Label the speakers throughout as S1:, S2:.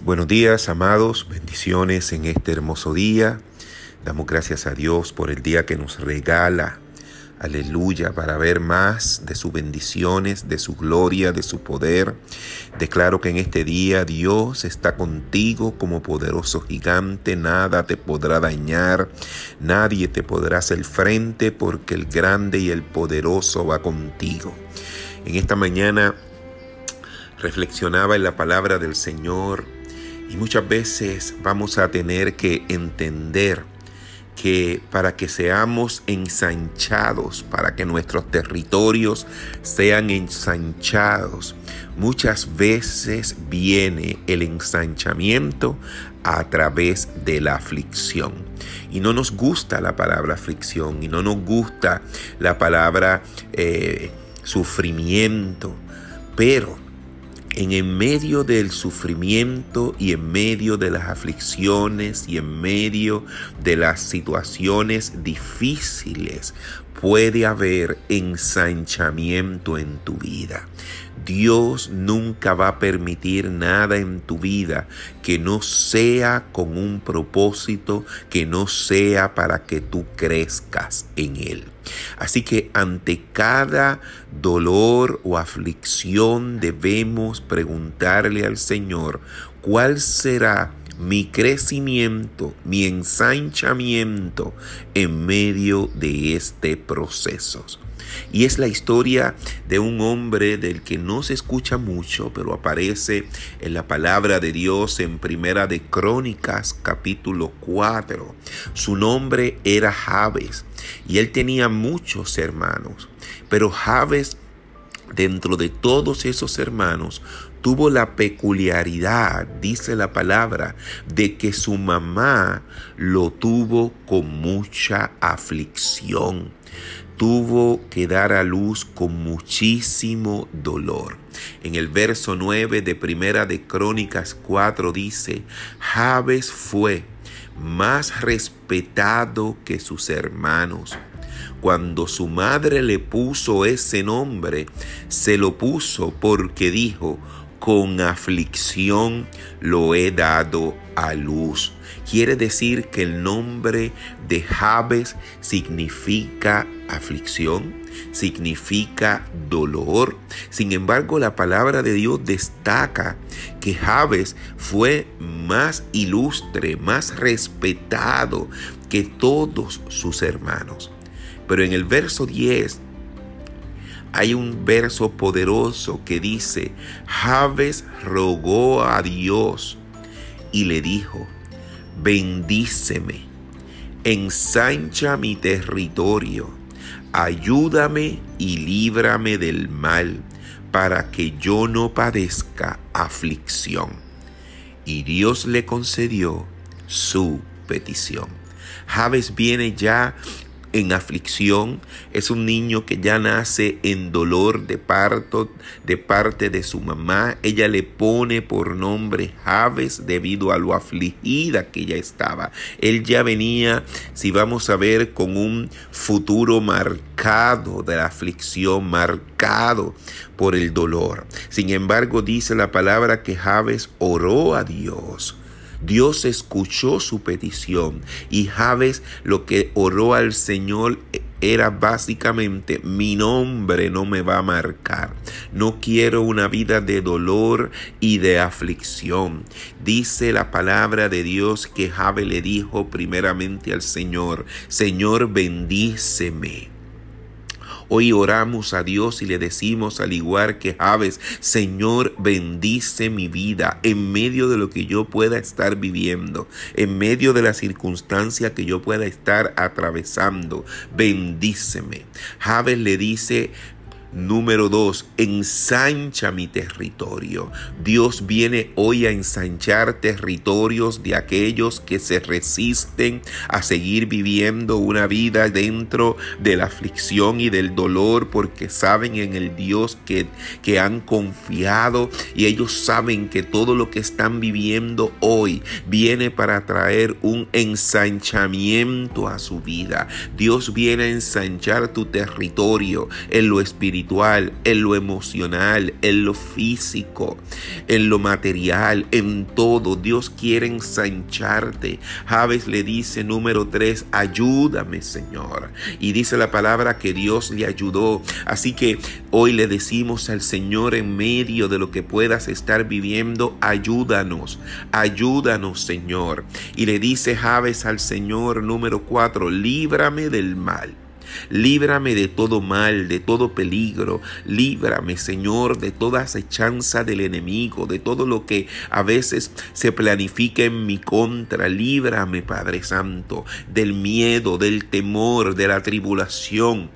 S1: Buenos días, amados, bendiciones en este hermoso día. Damos gracias a Dios por el día que nos regala. Aleluya, para ver más de sus bendiciones, de su gloria, de su poder. Declaro que en este día Dios está contigo como poderoso gigante. Nada te podrá dañar, nadie te podrá hacer frente porque el grande y el poderoso va contigo. En esta mañana reflexionaba en la palabra del Señor y muchas veces vamos a tener que entender que para que seamos ensanchados, para que nuestros territorios sean ensanchados, muchas veces viene el ensanchamiento a través de la aflicción. Y no nos gusta la palabra aflicción y no nos gusta la palabra eh, sufrimiento, pero en, en medio del sufrimiento y en medio de las aflicciones y en medio de las situaciones difíciles, puede haber ensanchamiento en tu vida. Dios nunca va a permitir nada en tu vida que no sea con un propósito, que no sea para que tú crezcas en Él. Así que ante cada dolor o aflicción debemos preguntarle al Señor cuál será mi crecimiento, mi ensanchamiento en medio de este proceso. Y es la historia de un hombre del que no se escucha mucho, pero aparece en la palabra de Dios en Primera de Crónicas capítulo 4. Su nombre era Jabes y él tenía muchos hermanos, pero Jabes dentro de todos esos hermanos tuvo la peculiaridad, dice la palabra, de que su mamá lo tuvo con mucha aflicción tuvo que dar a luz con muchísimo dolor. En el verso 9 de Primera de Crónicas 4 dice, Jabes fue más respetado que sus hermanos. Cuando su madre le puso ese nombre, se lo puso porque dijo, con aflicción lo he dado a luz. Quiere decir que el nombre de Jabes significa aflicción, significa dolor. Sin embargo, la palabra de Dios destaca que Jabes fue más ilustre, más respetado que todos sus hermanos. Pero en el verso 10 hay un verso poderoso que dice, Jabes rogó a Dios y le dijo, bendíceme, ensancha mi territorio, ayúdame y líbrame del mal, para que yo no padezca aflicción. Y Dios le concedió su petición. Javes viene ya en aflicción, es un niño que ya nace en dolor de parto de parte de su mamá. Ella le pone por nombre Javes debido a lo afligida que ella estaba. Él ya venía, si vamos a ver, con un futuro marcado de la aflicción, marcado por el dolor. Sin embargo, dice la palabra que Javes oró a Dios Dios escuchó su petición y Javes lo que oró al Señor era básicamente mi nombre no me va a marcar. No quiero una vida de dolor y de aflicción. Dice la palabra de Dios que Javes le dijo primeramente al Señor, Señor bendíceme. Hoy oramos a Dios y le decimos al igual que Javes, Señor, bendice mi vida en medio de lo que yo pueda estar viviendo, en medio de la circunstancia que yo pueda estar atravesando. Bendíceme. Javes le dice Número dos, ensancha mi territorio. Dios viene hoy a ensanchar territorios de aquellos que se resisten a seguir viviendo una vida dentro de la aflicción y del dolor porque saben en el Dios que, que han confiado y ellos saben que todo lo que están viviendo hoy viene para traer un ensanchamiento a su vida. Dios viene a ensanchar tu territorio en lo espiritual espiritual, en lo emocional, en lo físico, en lo material, en todo. Dios quiere ensancharte. Javes le dice número tres, ayúdame Señor. Y dice la palabra que Dios le ayudó. Así que hoy le decimos al Señor en medio de lo que puedas estar viviendo, ayúdanos, ayúdanos Señor. Y le dice Javes al Señor número cuatro, líbrame del mal. Líbrame de todo mal, de todo peligro. Líbrame, Señor, de toda acechanza del enemigo, de todo lo que a veces se planifica en mi contra. Líbrame, Padre Santo, del miedo, del temor, de la tribulación.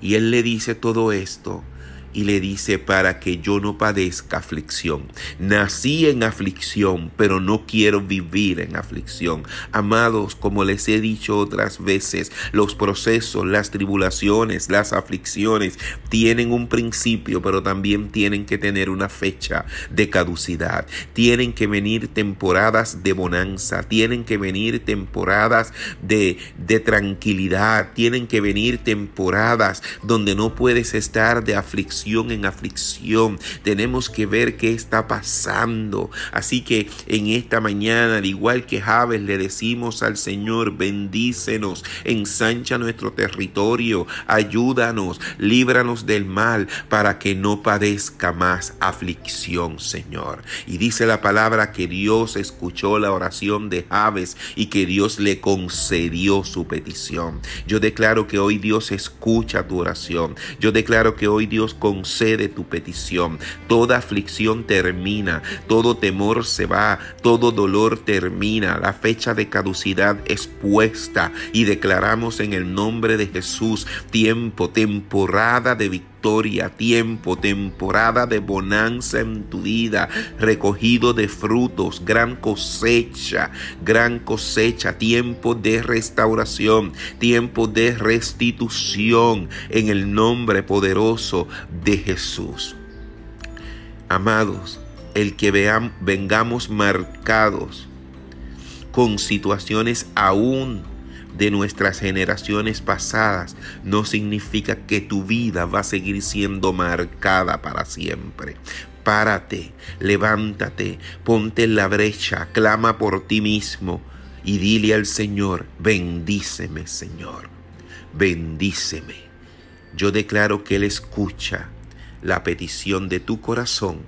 S1: Y Él le dice todo esto y le dice para que yo no padezca aflicción. Nací en aflicción, pero no quiero vivir en aflicción. Amados, como les he dicho otras veces, los procesos, las tribulaciones, las aflicciones tienen un principio, pero también tienen que tener una fecha de caducidad. Tienen que venir temporadas de bonanza, tienen que venir temporadas de, de tranquilidad, tienen que venir temporadas donde no puedes estar de aflicción en aflicción. Tenemos que ver qué está pasando. Así que en esta mañana, al igual que Javes, le decimos al Señor, bendícenos, ensancha nuestro territorio, ayúdanos, líbranos del mal para que no padezca más aflicción, Señor. Y dice la palabra que Dios escuchó la oración de Javes y que Dios le concedió su petición. Yo declaro que hoy Dios escucha tu oración. Yo declaro que hoy Dios concede concede tu petición. Toda aflicción termina, todo temor se va, todo dolor termina, la fecha de caducidad es puesta y declaramos en el nombre de Jesús tiempo, temporada de tiempo, temporada de bonanza en tu vida, recogido de frutos, gran cosecha, gran cosecha, tiempo de restauración, tiempo de restitución en el nombre poderoso de Jesús. Amados, el que vean, vengamos marcados con situaciones aún de nuestras generaciones pasadas no significa que tu vida va a seguir siendo marcada para siempre. Párate, levántate, ponte en la brecha, clama por ti mismo y dile al Señor, bendíceme Señor, bendíceme. Yo declaro que Él escucha la petición de tu corazón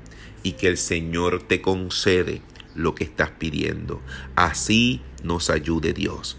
S1: y que el Señor te concede lo que estás pidiendo. Así nos ayude Dios